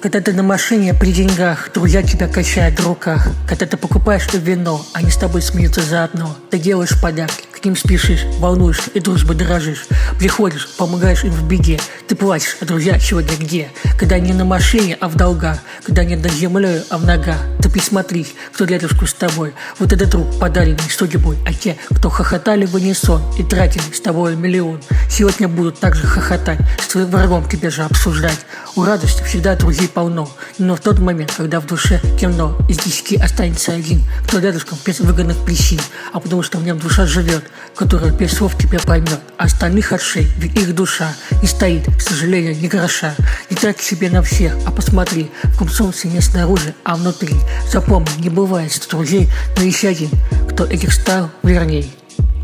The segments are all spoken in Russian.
Когда ты на машине при деньгах, друзья тебя качают в руках. Когда ты покупаешь вино, они с тобой смеются заодно. Ты делаешь подарки, к ним спешишь, волнуешься и дружбой дорожишь. Приходишь, помогаешь им в беде. Ты плачешь, а друзья сегодня где? Когда не на машине, а в долгах. Когда не над землей, а в ногах. Ты присмотрись, кто рядышку с тобой. Вот этот друг, подаренный судьбой. А те, кто хохотали в унисон и тратили с тобой миллион. Сегодня будут также хохотать, с твоим врагом тебе же обсуждать. У радости всегда друзей полно, но в тот момент, когда в душе темно, из десяти останется один, кто рядышком без выгодных причин, а потому что в нем душа живет, которая без слов тебя поймет, а остальных отшей, ведь их душа не стоит, к сожалению, ни гроша. Не трать себе на всех, а посмотри, в ком солнце не снаружи, а внутри. Запомни, не бывает сто друзей, но еще один, кто этих стал верней.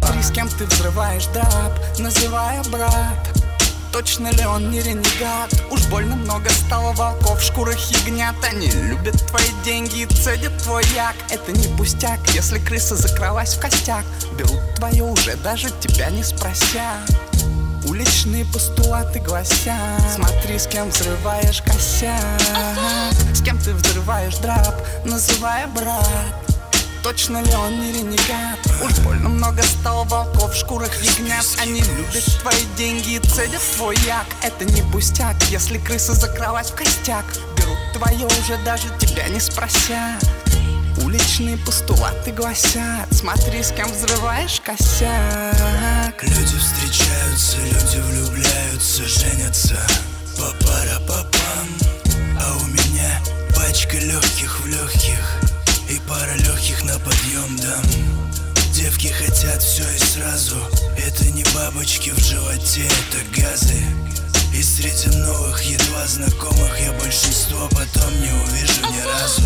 Смотри, с кем ты взрываешь драп, называя брат. Точно ли он не ренегат? Уж больно много стало волков в шкурах ягнят Они любят твои деньги и цедят твой як. Это не пустяк, если крыса закралась в костяк Берут твое уже даже тебя не спрося Уличные постулаты гласят. Смотри, с кем взрываешь косяк кем ты взрываешь драп, называя брат. Точно ли он не ренегат? Уж больно много стало волков в шкурах ягнят Они любят твои деньги и цедят твой як. Это не пустяк, если крыса закралась в костяк. Берут твое уже даже тебя не спрося Уличные постулаты гласят. Смотри, с кем взрываешь косяк. Люди встречаются, люди влюбляются, женятся По пачка легких в легких и пара легких на подъем дам Девки хотят все и сразу. Это не бабочки в животе, это газы. И среди новых, едва знакомых Я большинство потом не увижу ни разу.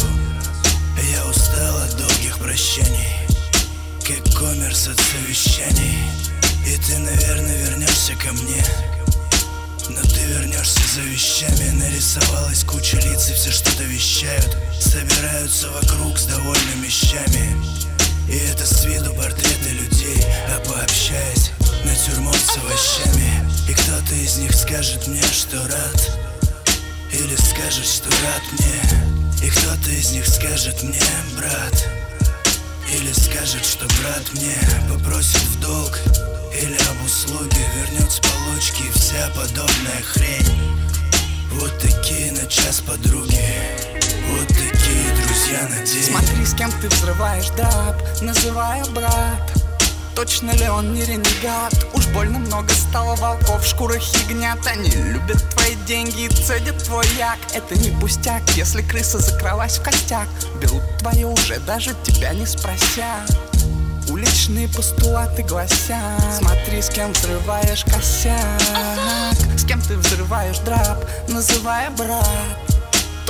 Я устал от долгих прощаний Как коммерс от совещаний. И ты, наверное, вернешься ко мне но ты вернешься за вещами. Нарисовалась куча лиц и все что-то вещают. Собираются вокруг с довольными щами И это с виду портреты людей. А пообщаясь, натюрморт с овощами. И кто-то из них скажет мне, что рад. Или скажет, что рад мне. И кто-то из них скажет мне, брат Или скажет, что брат мне попросит в долг или об услуге вернет с получки вся подобная хрень. Вот такие на час подруги Вот такие друзья на день. Смотри, с кем ты взрываешь драп, называя брат Точно ли он не ренегат? Уж больно много стало волков в шкурах ягнят Они любят твои деньги и цедят твой як. Это не пустяк, если крыса закралась в костяк. Берут твое уже даже тебя не спрося Уличные постулаты гласят. Смотри, с кем взрываешь косяк. С кем ты взрываешь драп, называя брат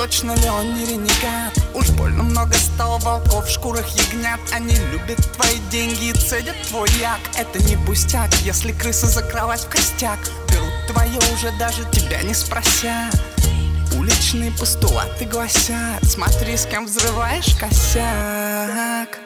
Точно ли он не ренегат? Уж больно много стало волков в шкурах ягнят. Они любят твои деньги и цедят твой як. Это не пустяк, если крыса закралась в костяк. Берут твое уже даже тебя не спрося Уличные постулаты гласят. Смотри, с кем взрываешь косяк